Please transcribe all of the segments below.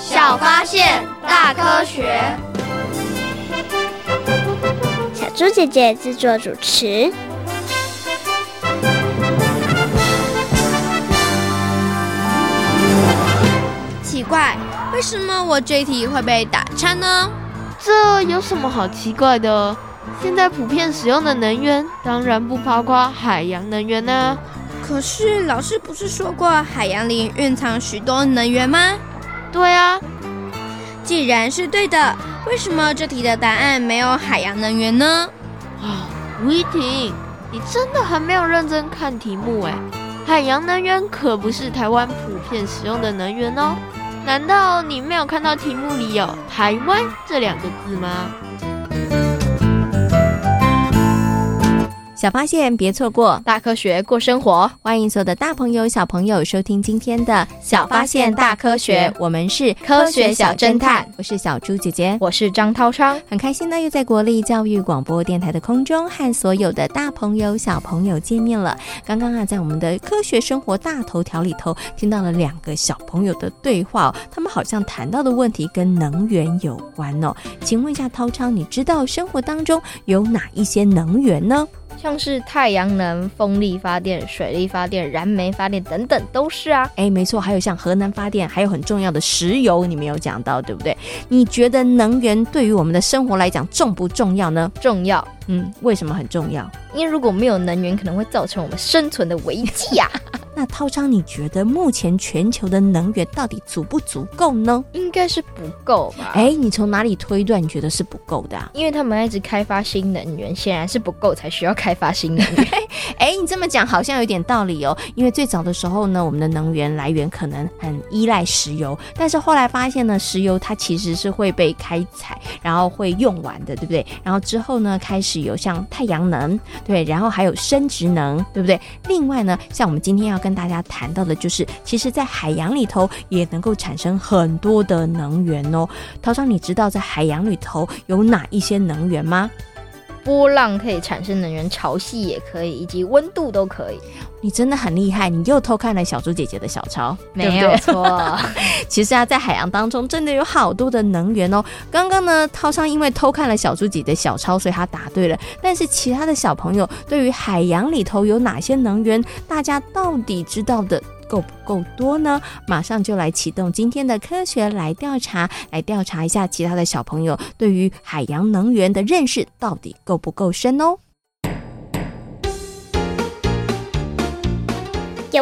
小发现，大科学。小猪姐姐制作主持。奇怪，为什么我这题会被打叉呢？这有什么好奇怪的？现在普遍使用的能源，当然不包括海洋能源呢、啊。可是老师不是说过海洋里蕴藏许多能源吗？对啊，既然是对的，为什么这题的答案没有海洋能源呢？啊，吴一婷，你真的很没有认真看题目哎！海洋能源可不是台湾普遍使用的能源哦。难道你没有看到题目里有“台湾”这两个字吗？小发现，别错过；大科学，过生活。欢迎所有的大朋友、小朋友收听今天的《小发现大科学》，我们是科学小侦探。我是小猪姐姐，我是张涛昌。很开心呢，又在国立教育广播电台的空中和所有的大朋友、小朋友见面了。刚刚啊，在我们的科学生活大头条里头，听到了两个小朋友的对话哦，他们好像谈到的问题跟能源有关哦。请问一下涛昌，你知道生活当中有哪一些能源呢？像是太阳能、风力发电、水力发电、燃煤发电等等，都是啊。哎，没错，还有像核能发电，还有很重要的石油，你没有讲到，对不对？你觉得能源对于我们的生活来讲重不重要呢？重要。嗯，为什么很重要？因为如果没有能源，可能会造成我们生存的危机呀、啊。那涛昌，你觉得目前全球的能源到底足不足够呢？应该是不够吧？哎，你从哪里推断你觉得是不够的啊？因为他们一直开发新能源，显然是不够才需要开发新能源。哎，你这么讲好像有点道理哦。因为最早的时候呢，我们的能源来源可能很依赖石油，但是后来发现呢，石油它其实是会被开采，然后会用完的，对不对？然后之后呢，开始有像太阳能，对，然后还有生殖能，对不对？另外呢，像我们今天要跟跟大家谈到的就是，其实，在海洋里头也能够产生很多的能源哦。涛昌，你知道在海洋里头有哪一些能源吗？波浪可以产生能源，潮汐也可以，以及温度都可以。你真的很厉害，你又偷看了小猪姐姐的小抄，没有错。其实啊，在海洋当中真的有好多的能源哦。刚刚呢，涛昌因为偷看了小猪姐姐的小抄，所以他答对了。但是其他的小朋友对于海洋里头有哪些能源，大家到底知道的够不够多呢？马上就来启动今天的科学来调查，来调查一下其他的小朋友对于海洋能源的认识到底够不够深哦。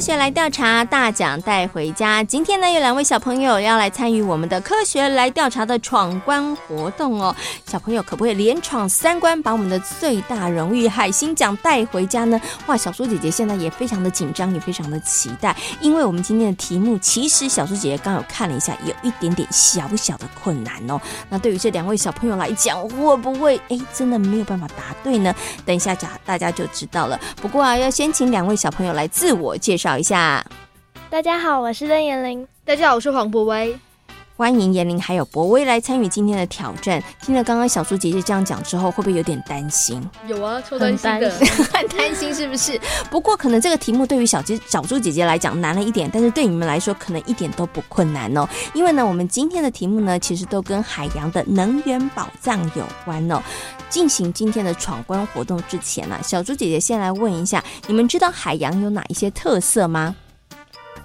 学来调查，大奖带回家。今天呢，有两位小朋友要来参与我们的科学来调查的闯关活动哦。小朋友可不可以连闯三关，把我们的最大荣誉海星奖带回家呢？哇，小猪姐姐现在也非常的紧张，也非常的期待，因为我们今天的题目，其实小猪姐姐刚有看了一下，有一点点小小的困难哦。那对于这两位小朋友来讲，会不会哎真的没有办法答对呢？等一下讲，大家就知道了。不过啊，要先请两位小朋友来自我介绍。找一下，大家好，我是任妍玲。大家好，我是黄博威。欢迎严玲还有博威来参与今天的挑战。听了刚刚小猪姐姐这样讲之后，会不会有点担心？有啊，超担心的，很担心 是不是？不过可能这个题目对于小姐小猪姐姐来讲难了一点，但是对你们来说可能一点都不困难哦。因为呢，我们今天的题目呢，其实都跟海洋的能源宝藏有关哦。进行今天的闯关活动之前呢、啊，小猪姐姐先来问一下，你们知道海洋有哪一些特色吗？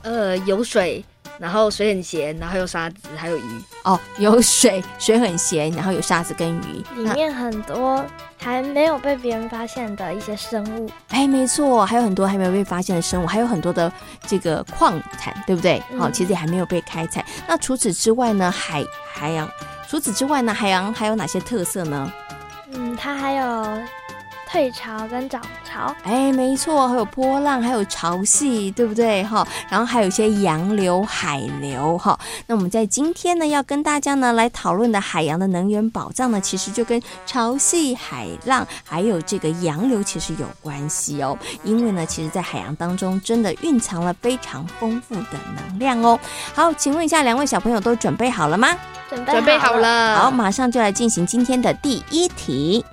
呃，有水，然后水很咸，然后有沙子，还有鱼。哦，有水，水很咸，然后有沙子跟鱼，里面很多还没有被别人发现的一些生物。哎，没错，还有很多还没有被发现的生物，还有很多的这个矿产，对不对？好、其实也还没有被开采。那除此之外呢，海海洋，除此之外呢，海洋还有哪些特色呢？嗯，它还有退潮跟涨潮，哎，没错，还有波浪，还有潮汐，对不对？哈，然后还有一些洋流、海流，哈。那我们在今天呢，要跟大家呢来讨论的海洋的能源宝藏呢，其实就跟潮汐、海浪还有这个洋流其实有关系哦。因为呢，其实，在海洋当中真的蕴藏了非常丰富的能量哦。好，请问一下，两位小朋友都准备好了吗？准备好了，准备好了。好，马上就来进行今天的第一题。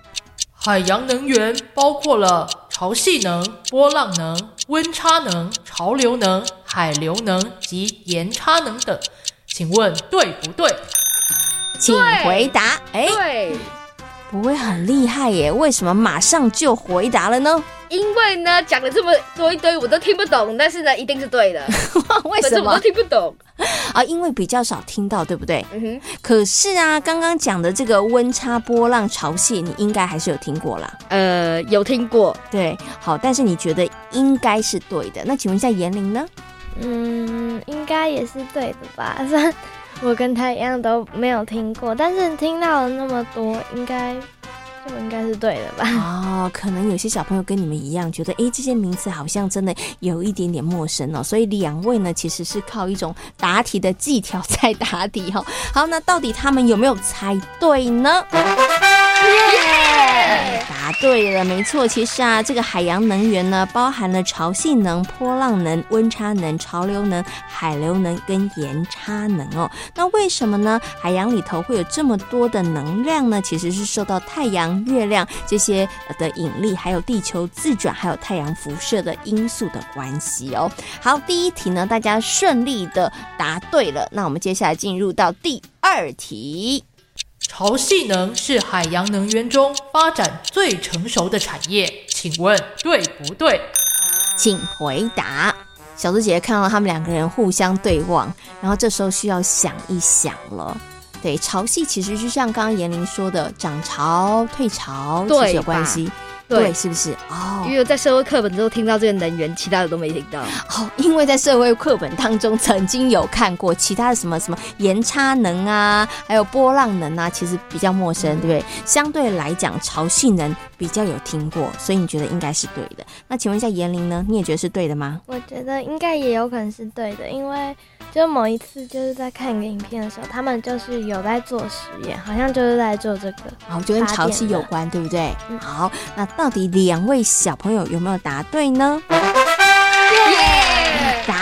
海洋能源包括了潮汐能、波浪能、温差能、潮流能、海流能及盐差能等，请问对不对？请回答。哎，对，不会很厉害耶？为什么马上就回答了呢？因为呢，讲了这么多一堆，我都听不懂。但是呢，一定是对的。为什么？我都听不懂 啊？因为比较少听到，对不对？嗯哼。可是啊，刚刚讲的这个温差、波浪、潮汐，你应该还是有听过啦。呃，有听过。对，好，但是你觉得应该是对的。那请问一下严玲呢？嗯，应该也是对的吧？我跟他一样都没有听过，但是听到了那么多，应该。就应该是对的吧？哦，可能有些小朋友跟你们一样，觉得哎，这些名词好像真的有一点点陌生哦。所以两位呢，其实是靠一种答题的技巧在答题哦。好，那到底他们有没有猜对呢答对了，没错。其实啊，这个海洋能源呢，包含了潮汐能、波浪能、温差能、潮流能、海流能跟盐差能哦。那为什么呢？海洋里头会有这么多的能量呢？其实是受到太阳、月亮这些的引力，还有地球自转，还有太阳辐射的因素的关系哦。好，第一题呢，大家顺利的答对了。那我们接下来进入到第二题。潮汐能是海洋能源中发展最成熟的产业，请问对不对？请回答。小猪姐姐看到他们两个人互相对望，然后这时候需要想一想了。对，潮汐其实就像刚刚严玲说的，涨潮、退潮，其实有关系。对，是不是？哦，因为在社会课本中听到这个能源，其他的都没听到。哦，因为在社会课本当中曾经有看过其他的什么什么盐差能啊，还有波浪能啊，其实比较陌生，嗯、对不对？相对来讲，潮汐能比较有听过，所以你觉得应该是对的。那请问一下严玲呢？你也觉得是对的吗？我觉得应该也有可能是对的，因为。就某一次，就是在看一个影片的时候，他们就是有在做实验，好像就是在做这个，然后就跟潮汐有关，对不对？嗯，好，那到底两位小朋友有没有答对呢？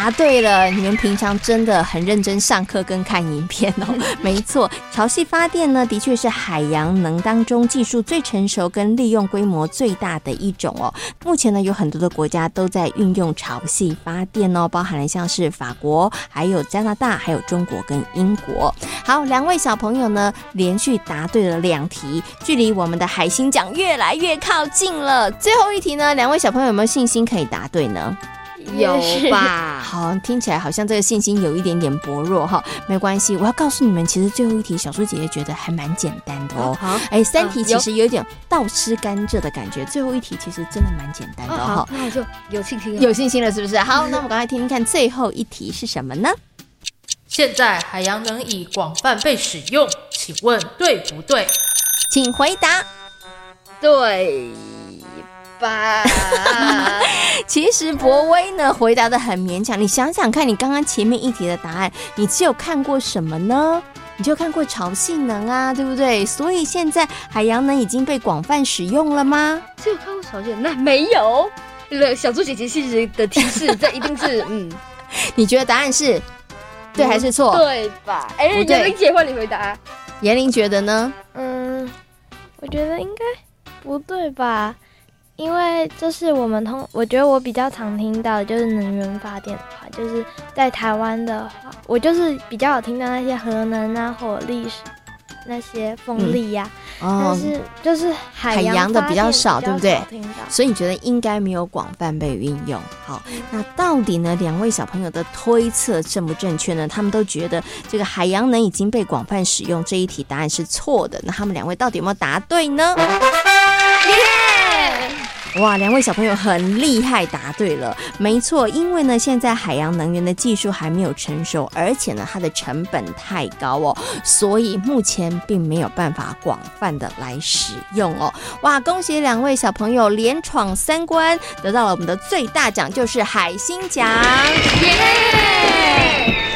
答对了，你们平常真的很认真上课跟看影片哦。没错，潮汐发电呢，的确是海洋能当中技术最成熟跟利用规模最大的一种哦。目前呢，有很多的国家都在运用潮汐发电哦，包含了像是法国、还有加拿大、还有中国跟英国。好，两位小朋友呢，连续答对了两题，距离我们的海星奖越来越靠近了。最后一题呢，两位小朋友有没有信心可以答对呢？有吧？好，听起来好像这个信心有一点点薄弱哈。没关系，我要告诉你们，其实最后一题小苏姐姐觉得还蛮简单的哦。好，哎，三题其实有点倒吃甘蔗的感觉，最后一题其实真的蛮简单的哈。好，那我就有信心了，有信心了，是不是？好，那我们赶快听听看最后一题是什么呢？现在海洋能已广泛被使用，请问对不对？请回答。对。吧，其实博威呢回答的很勉强。你想想看，你刚刚前面一题的答案，你只有看过什么呢？你就看过潮汐能啊，对不对？所以现在海洋能已经被广泛使用了吗？只有看过潮汐能，那没有。小猪姐姐其实的提示，这一定是 嗯。你觉得答案是？对还是错？对吧？哎，严玲姐换你回答。严玲觉得呢？嗯，我觉得应该不对吧？因为就是我们通，我觉得我比较常听到的就是能源发电的话，就是在台湾的话，我就是比较有听到那些核能啊、火力、那些风力呀、啊，嗯哦、但是就是海洋，海洋的比较少，对不对？所以你觉得应该没有广泛被运用。好，嗯、那到底呢？两位小朋友的推测正不正确呢？他们都觉得这个海洋能已经被广泛使用，这一题答案是错的。那他们两位到底有没有答对呢？哇，两位小朋友很厉害，答对了，没错。因为呢，现在海洋能源的技术还没有成熟，而且呢，它的成本太高哦，所以目前并没有办法广泛的来使用哦。哇，恭喜两位小朋友连闯三关，得到了我们的最大奖，就是海星奖。耶！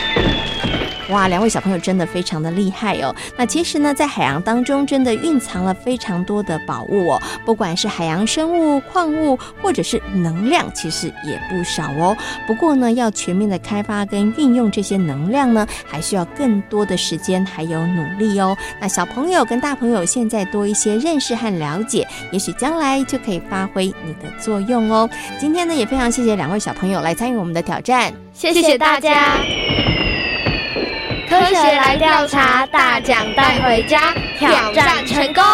哇，两位小朋友真的非常的厉害哦！那其实呢，在海洋当中真的蕴藏了非常多的宝物哦，不管是海洋生物、矿物，或者是能量，其实也不少哦。不过呢，要全面的开发跟运用这些能量呢，还需要更多的时间还有努力哦。那小朋友跟大朋友现在多一些认识和了解，也许将来就可以发挥你的作用哦。今天呢，也非常谢谢两位小朋友来参与我们的挑战，谢谢大家。科学来调查，大奖带回家，挑战成功。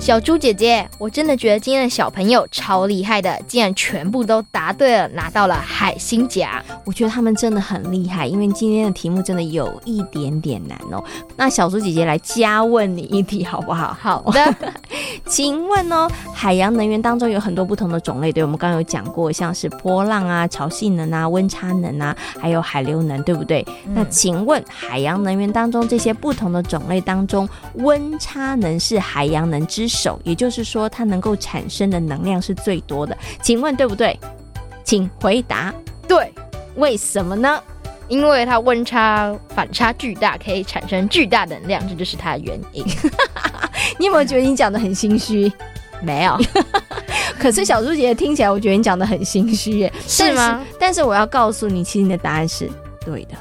小猪姐姐，我真的觉得今天的小朋友超厉害的，竟然全部都答对了，拿到了海星奖。我觉得他们真的很厉害，因为今天的题目真的有一点点难哦。那小猪姐姐来加问你一题好不好？好的，请问哦，海洋能源当中有很多不同的种类，对，我们刚刚有讲过，像是波浪啊、潮汐能啊、温差能啊，还有海流能，对不对？嗯、那请问海洋能源当中这些不同的种类当中，温差能是海洋能之首，也就是说，它能够产生的能量是最多的，请问对不对？请回答。对，为什么呢？因为它温差反差巨大，可以产生巨大能量，这就是它的原因。你有没有觉得你讲的很心虚？没有。可是小猪姐姐听起来，我觉得你讲的很心虚耶，是吗？但是，但是我要告诉你，其实你的答案是对的。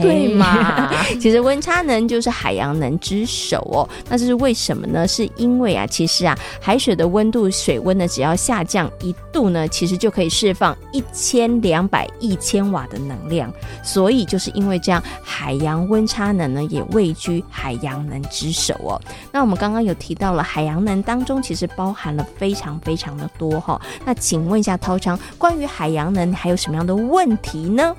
对嘛？其实温差能就是海洋能之首哦。那这是为什么呢？是因为啊，其实啊，海水的温度、水温呢，只要下降一度呢，其实就可以释放一千两百亿千瓦的能量。所以就是因为这样，海洋温差能呢也位居海洋能之首哦。那我们刚刚有提到了海洋能当中，其实包含了非常非常的多哈。那请问一下涛昌，关于海洋能还有什么样的问题呢？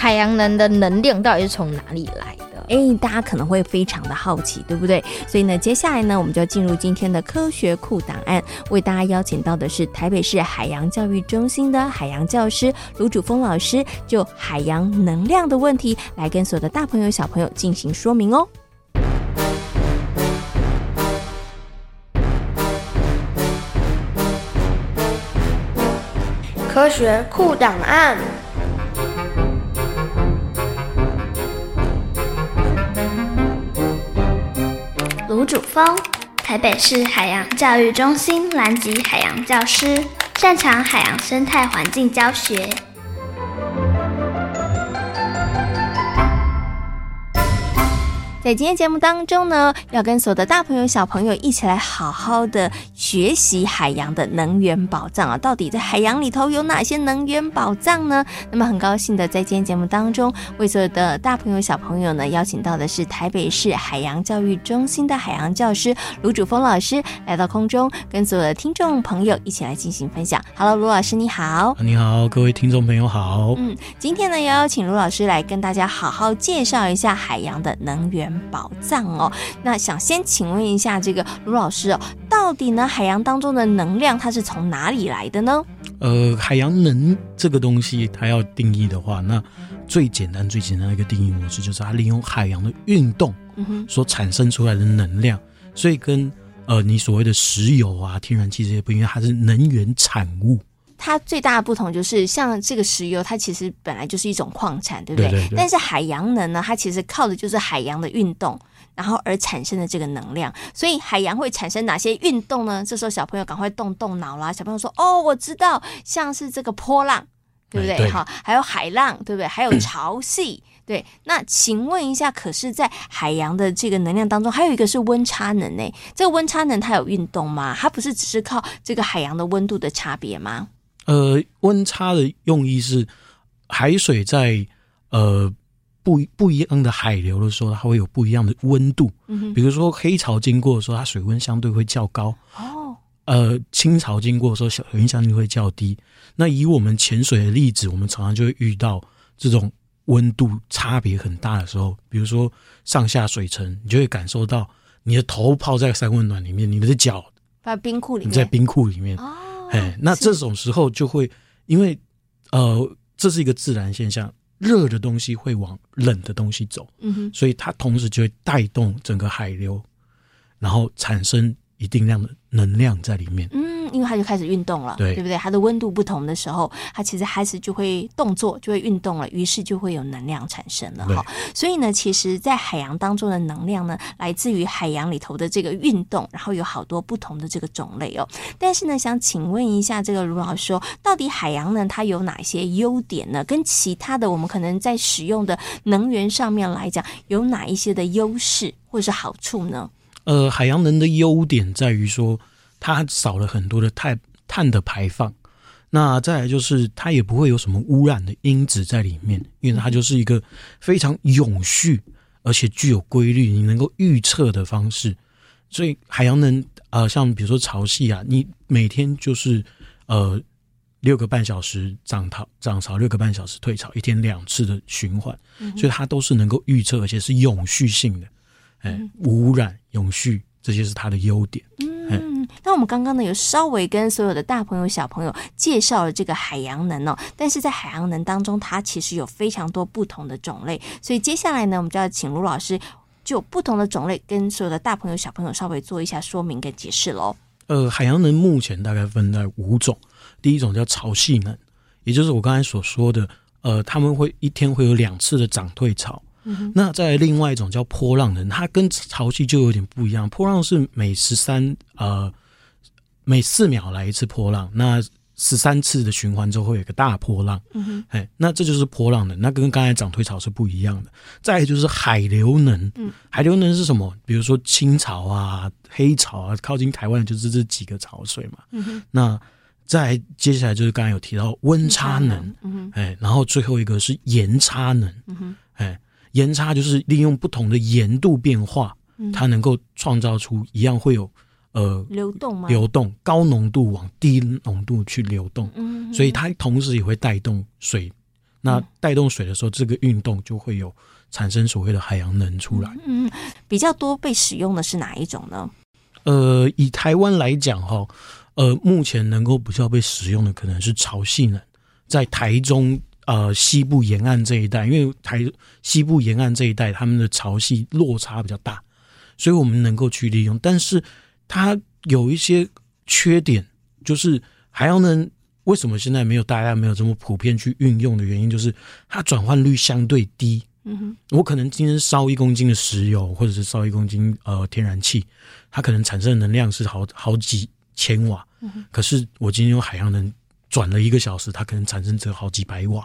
海洋能的能量到底是从哪里来的？诶，大家可能会非常的好奇，对不对？所以呢，接下来呢，我们就要进入今天的科学库档案，为大家邀请到的是台北市海洋教育中心的海洋教师卢主峰老师，就海洋能量的问题来跟所有的大朋友小朋友进行说明哦。科学库档案。峰，台北市海洋教育中心南极海洋教师，擅长海洋生态环境教学。在今天节目当中呢，要跟所有的大朋友小朋友一起来好好的学习海洋的能源宝藏啊！到底在海洋里头有哪些能源宝藏呢？那么很高兴的在今天节目当中，为所有的大朋友小朋友呢，邀请到的是台北市海洋教育中心的海洋教师卢主峰老师来到空中，跟所有的听众朋友一起来进行分享。Hello，卢老师你好。你好，各位听众朋友好。嗯，今天呢，要邀请卢老师来跟大家好好介绍一下海洋的能源宝藏哦，那想先请问一下这个卢老师哦，到底呢海洋当中的能量它是从哪里来的呢？呃，海洋能这个东西，它要定义的话，那最简单最简单的一个定义模式就是它利用海洋的运动所产生出来的能量，所以跟呃你所谓的石油啊、天然气这些不一样，它是能源产物。它最大的不同就是，像这个石油，它其实本来就是一种矿产，对不对？对对对。但是海洋能呢，它其实靠的就是海洋的运动。然后而产生的这个能量。所以海洋会产生哪些运动呢？这时候小朋友赶快动动脑啦！小朋友说：“哦，我知道，像是这个波浪，对不对？好，还有海浪，对不对？还有潮汐。”对，那请问一下，可是，在海洋的这个能量当中，还有一个是温差能诶。这个温差能它有运动吗？它不是只是靠这个海洋的温度的差别吗？呃，温差的用意是海水在呃不不一样的海流的时候，它会有不一样的温度。嗯，比如说黑潮经过的时候，它水温相对会较高。哦，呃，清潮经过的时候，水温相对会较低。那以我们潜水的例子，我们常常就会遇到这种。温度差别很大的时候，比如说上下水层，你就会感受到你的头泡在三温暖里面，你的脚在冰库里面，你在冰库里面。哦，哎，那这种时候就会因为呃，这是一个自然现象，热的东西会往冷的东西走，嗯哼，所以它同时就会带动整个海流，然后产生一定量的能量在里面。嗯。因为它就开始运动了，对，对不对？它的温度不同的时候，它其实开始就会动作，就会运动了，于是就会有能量产生了哈。所以呢，其实，在海洋当中的能量呢，来自于海洋里头的这个运动，然后有好多不同的这个种类哦。但是呢，想请问一下，这个卢老师说，到底海洋呢，它有哪些优点呢？跟其他的我们可能在使用的能源上面来讲，有哪一些的优势或者是好处呢？呃，海洋能的优点在于说。它少了很多的碳碳的排放，那再来就是它也不会有什么污染的因子在里面，因为它就是一个非常永续而且具有规律，你能够预测的方式。所以海洋能呃，像比如说潮汐啊，你每天就是呃六个半小时涨潮涨潮，六个半小时退潮，一天两次的循环，所以它都是能够预测，而且是永续性的，哎，无污染、永续，这些是它的优点。嗯，那我们刚刚呢有稍微跟所有的大朋友小朋友介绍了这个海洋能哦，但是在海洋能当中，它其实有非常多不同的种类，所以接下来呢，我们就要请卢老师就不同的种类跟所有的大朋友小朋友稍微做一下说明跟解释喽。呃，海洋能目前大概分在五种，第一种叫潮汐能，也就是我刚才所说的，呃，他们会一天会有两次的涨退潮。嗯、那在另外一种叫波浪能，它跟潮汐就有点不一样。波浪是每十三呃每四秒来一次波浪，那十三次的循环之后会有一个大波浪。嗯哼，哎，那这就是波浪能，那跟刚才涨退潮是不一样的。再来就是海流能，嗯，海流能是什么？比如说清潮啊、黑潮啊，靠近台湾就是这几个潮水嘛。嗯哼，那再接下来就是刚才有提到温差能，嗯哼，哎，然后最后一个是盐差能，嗯哼，哎。盐差就是利用不同的盐度变化，它能够创造出一样会有呃流动吗？流动高浓度往低浓度去流动，嗯，所以它同时也会带动水。那带动水的时候，这个运动就会有产生所谓的海洋能出来。嗯，比较多被使用的是哪一种呢？呃，以台湾来讲哈，呃，目前能够比较被使用的可能是潮汐能，在台中。呃，西部沿岸这一带，因为台西部沿岸这一带，他们的潮汐落差比较大，所以我们能够去利用。但是它有一些缺点，就是海洋能为什么现在没有大家没有这么普遍去运用的原因，就是它转换率相对低。嗯哼，我可能今天烧一公斤的石油，或者是烧一公斤呃天然气，它可能产生的能量是好好几千瓦。嗯哼，可是我今天用海洋能转了一个小时，它可能产生只有好几百瓦。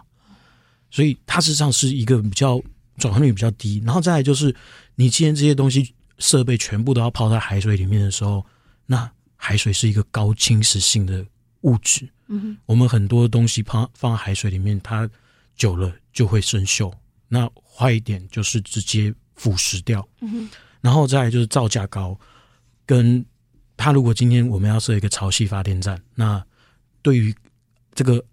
所以它实际上是一个比较转换率比较低，然后再来就是你既然这些东西设备全部都要泡在海水里面的时候，那海水是一个高侵蚀性的物质，嗯，我们很多东西放放在海水里面，它久了就会生锈，那坏一点就是直接腐蚀掉，嗯，然后再来就是造价高，跟它如果今天我们要设一个潮汐发电站，那对于这个。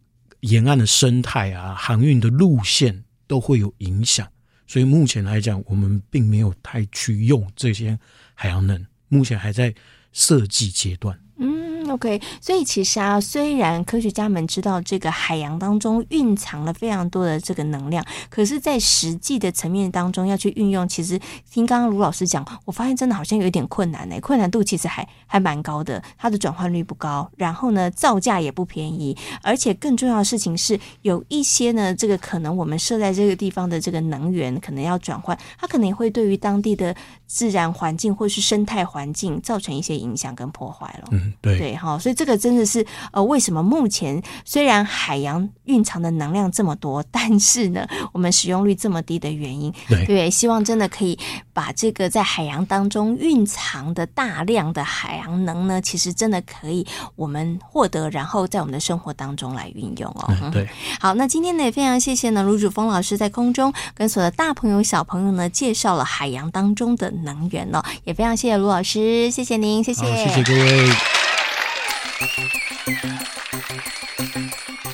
沿岸的生态啊，航运的路线都会有影响，所以目前来讲，我们并没有太去用这些海洋能，目前还在设计阶段。嗯 OK，所以其实啊，虽然科学家们知道这个海洋当中蕴藏了非常多的这个能量，可是，在实际的层面当中要去运用，其实听刚刚卢老师讲，我发现真的好像有一点困难呢，困难度其实还还蛮高的，它的转换率不高，然后呢，造价也不便宜，而且更重要的事情是，有一些呢，这个可能我们设在这个地方的这个能源可能要转换，它可能也会对于当地的自然环境或是生态环境造成一些影响跟破坏了。嗯，对对哈，所以这个真的是呃，为什么目前虽然海洋蕴藏的能量这么多，但是呢，我们使用率这么低的原因。对，对，希望真的可以把这个在海洋当中蕴藏的大量的海洋能呢，其实真的可以我们获得，然后在我们的生活当中来运用哦。嗯、对，好，那今天呢也非常谢谢呢卢主峰老师在空中跟所有的大朋友小朋友呢介绍了海洋当中的能源哦，也非常谢谢卢老师，谢谢您，谢谢，谢谢各位。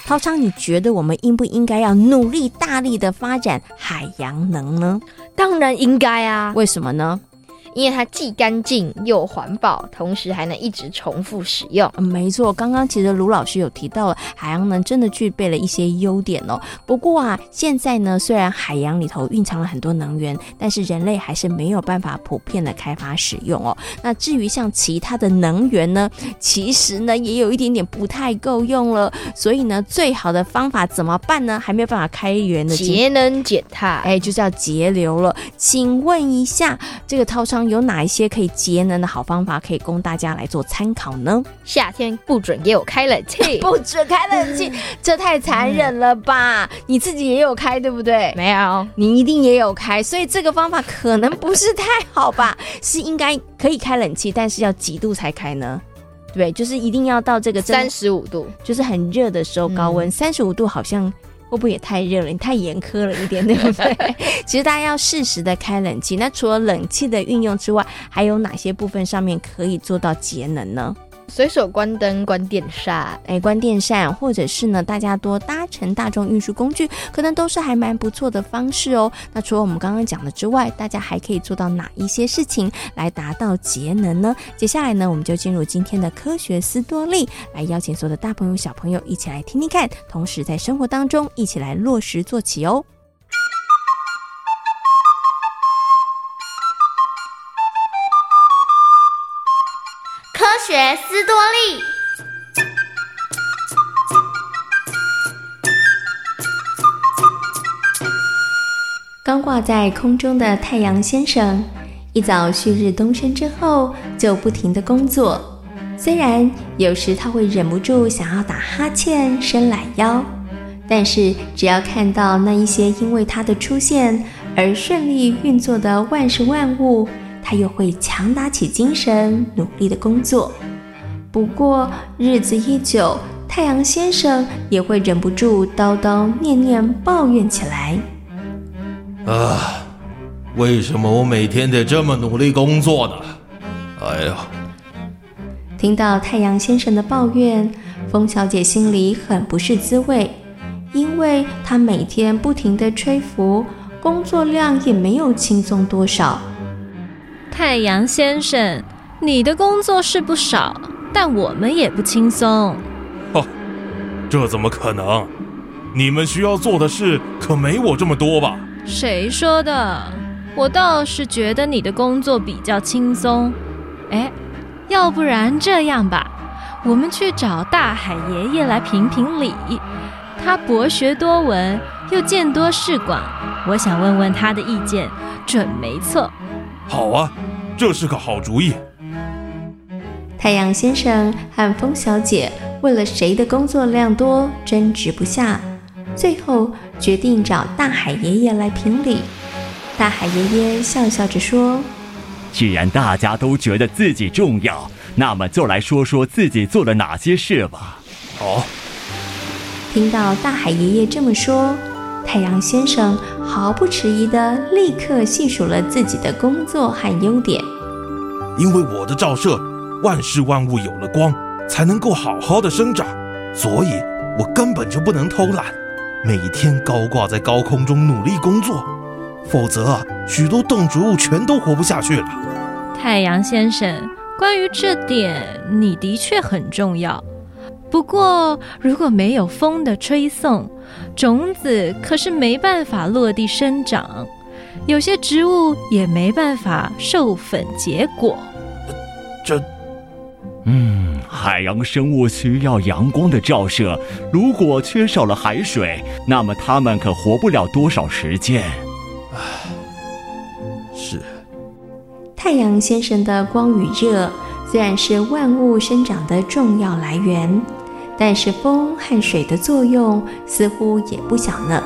涛昌，你觉得我们应不应该要努力大力的发展海洋能呢？当然应该啊，为什么呢？因为它既干净又环保，同时还能一直重复使用。嗯，没错，刚刚其实卢老师有提到了，海洋能真的具备了一些优点哦。不过啊，现在呢，虽然海洋里头蕴藏了很多能源，但是人类还是没有办法普遍的开发使用哦。那至于像其他的能源呢，其实呢也有一点点不太够用了。所以呢，最好的方法怎么办呢？还没有办法开源的节能减碳，哎，就是要节流了。请问一下，这个涛昌。有哪一些可以节能的好方法可以供大家来做参考呢？夏天不准给我开冷气，不准开冷气，这太残忍了吧？嗯、你自己也有开对不对？没有，你一定也有开，所以这个方法可能不是太好吧？是应该可以开冷气，但是要几度才开呢？对，就是一定要到这个三十五度，就是很热的时候，高温三十五度好像。会不会也太热了？你太严苛了一点，对不对？其实大家要适时的开冷气。那除了冷气的运用之外，还有哪些部分上面可以做到节能呢？随手关灯、关电扇，哎，关电扇，或者是呢，大家多搭乘大众运输工具，可能都是还蛮不错的方式哦。那除了我们刚刚讲的之外，大家还可以做到哪一些事情来达到节能呢？接下来呢，我们就进入今天的科学思多利，来邀请所有的大朋友、小朋友一起来听听看，同时在生活当中一起来落实做起哦。学思多利。刚挂在空中的太阳先生，一早旭日东升之后，就不停地工作。虽然有时他会忍不住想要打哈欠、伸懒腰，但是只要看到那一些因为他的出现而顺利运作的万事万物，他又会强打起精神，努力的工作。不过日子一久，太阳先生也会忍不住叨叨念念抱怨起来。啊，为什么我每天得这么努力工作呢？哎呀！听到太阳先生的抱怨，风小姐心里很不是滋味，因为她每天不停的吹拂，工作量也没有轻松多少。太阳先生，你的工作是不少，但我们也不轻松。哦，这怎么可能？你们需要做的事可没我这么多吧？谁说的？我倒是觉得你的工作比较轻松。哎，要不然这样吧，我们去找大海爷爷来评评理。他博学多闻，又见多识广，我想问问他的意见，准没错。好啊。这是个好主意。太阳先生和风小姐为了谁的工作量多争执不下，最后决定找大海爷爷来评理。大海爷爷笑笑着说：“既然大家都觉得自己重要，那么就来说说自己做了哪些事吧。”好。听到大海爷爷这么说，太阳先生毫不迟疑地立刻细数了自己的工作和优点。因为我的照射，万事万物有了光，才能够好好的生长，所以我根本就不能偷懒，每天高挂在高空中努力工作，否则啊，许多动植物全都活不下去了。太阳先生，关于这点，你的确很重要。不过，如果没有风的吹送，种子可是没办法落地生长，有些植物也没办法授粉结果。这，嗯，海洋生物需要阳光的照射，如果缺少了海水，那么它们可活不了多少时间。唉，是。太阳先生的光与热虽然是万物生长的重要来源，但是风和水的作用似乎也不小呢。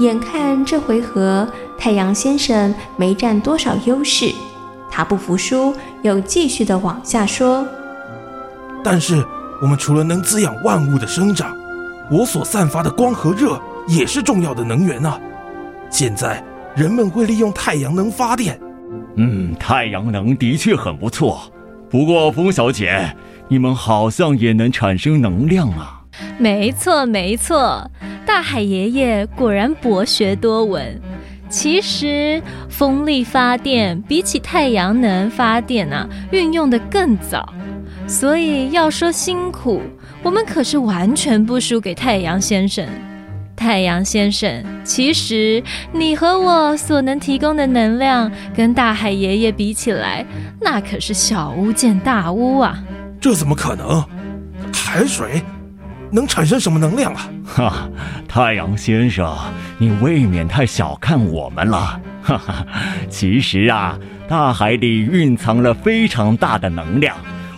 眼看这回合太阳先生没占多少优势，他不服输，又继续的往下说：“但是我们除了能滋养万物的生长，我所散发的光和热也是重要的能源啊。现在人们会利用太阳能发电。”嗯，太阳能的确很不错。不过，风小姐，你们好像也能产生能量啊？没错，没错。大海爷爷果然博学多闻。其实，风力发电比起太阳能发电啊，运用得更早。所以要说辛苦，我们可是完全不输给太阳先生。太阳先生，其实你和我所能提供的能量，跟大海爷爷比起来，那可是小巫见大巫啊！这怎么可能？海水能产生什么能量啊？哈，太阳先生，你未免太小看我们了。哈哈，其实啊，大海里蕴藏了非常大的能量，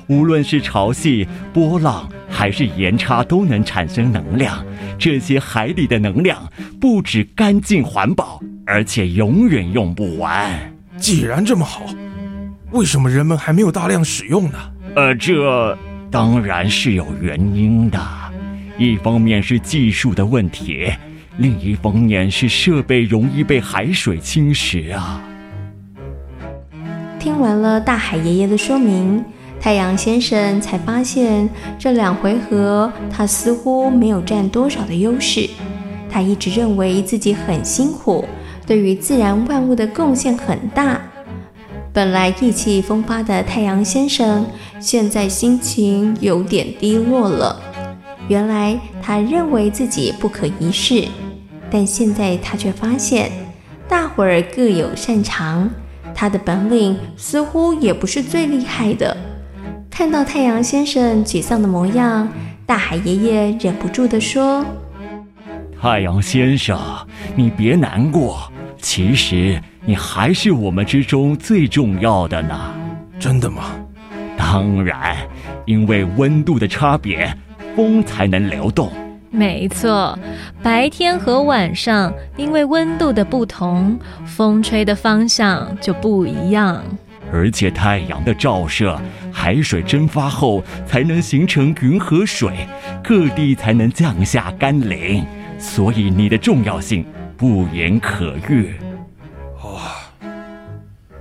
无论是潮汐、波浪，还是盐差，都能产生能量。这些海里的能量不止干净环保，而且永远用不完。既然这么好，为什么人们还没有大量使用呢？呃，这当然是有原因的。一方面是技术的问题，另一方面是设备容易被海水侵蚀啊。听完了大海爷爷的说明。太阳先生才发现，这两回合他似乎没有占多少的优势。他一直认为自己很辛苦，对于自然万物的贡献很大。本来意气风发的太阳先生，现在心情有点低落了。原来他认为自己不可一世，但现在他却发现，大伙儿各有擅长，他的本领似乎也不是最厉害的。看到太阳先生沮丧的模样，大海爷爷忍不住地说：“太阳先生，你别难过，其实你还是我们之中最重要的呢。”“真的吗？”“当然，因为温度的差别，风才能流动。”“没错，白天和晚上因为温度的不同，风吹的方向就不一样。”而且太阳的照射，海水蒸发后才能形成云和水，各地才能降下甘霖。所以你的重要性不言可喻。哦，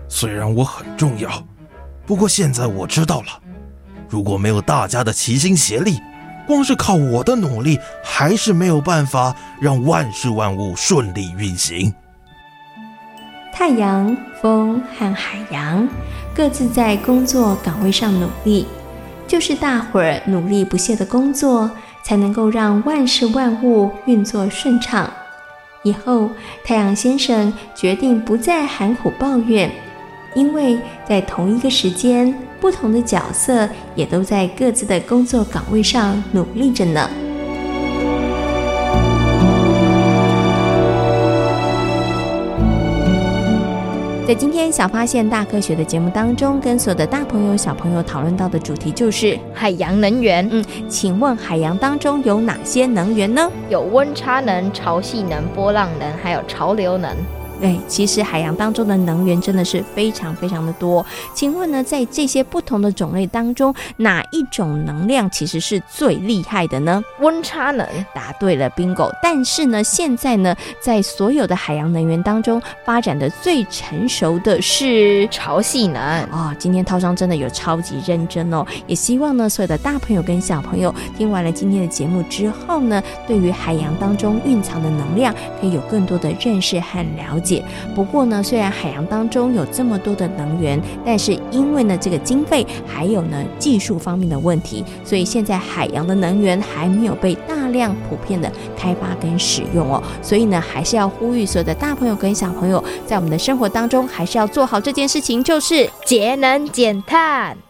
虽然我很重要，不过现在我知道了，如果没有大家的齐心协力，光是靠我的努力，还是没有办法让万事万物顺利运行。太阳、风和海洋各自在工作岗位上努力，就是大伙儿努力不懈的工作，才能够让万事万物运作顺畅。以后，太阳先生决定不再含苦抱怨，因为在同一个时间，不同的角色也都在各自的工作岗位上努力着呢。在今天小发现大科学的节目当中，跟所有的大朋友小朋友讨论到的主题就是海洋能源。嗯，请问海洋当中有哪些能源呢？有温差能、潮汐能、波浪能，还有潮流能。对，其实海洋当中的能源真的是非常非常的多。请问呢，在这些不同的种类当中，哪一种能量其实是最厉害的呢？温差能。答对了，bingo。但是呢，现在呢，在所有的海洋能源当中，发展的最成熟的是潮汐能。哦，今天涛商真的有超级认真哦。也希望呢，所有的大朋友跟小朋友听完了今天的节目之后呢，对于海洋当中蕴藏的能量，可以有更多的认识和了解。不过呢，虽然海洋当中有这么多的能源，但是因为呢这个经费还有呢技术方面的问题，所以现在海洋的能源还没有被大量普遍的开发跟使用哦。所以呢，还是要呼吁所有的大朋友跟小朋友，在我们的生活当中，还是要做好这件事情，就是节能减碳。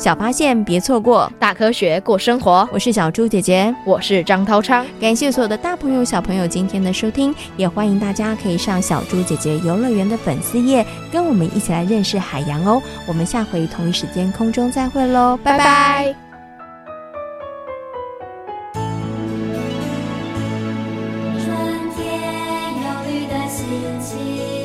小发现别错过。大科学过生活。我是小猪姐姐。我是张涛昌。感谢所有的大朋友小朋友今天的收听也欢迎大家可以上小猪姐姐游乐园的粉丝页跟我们一起来认识海洋哦。我们下回同一时间空中再会喽拜拜。春天的心情。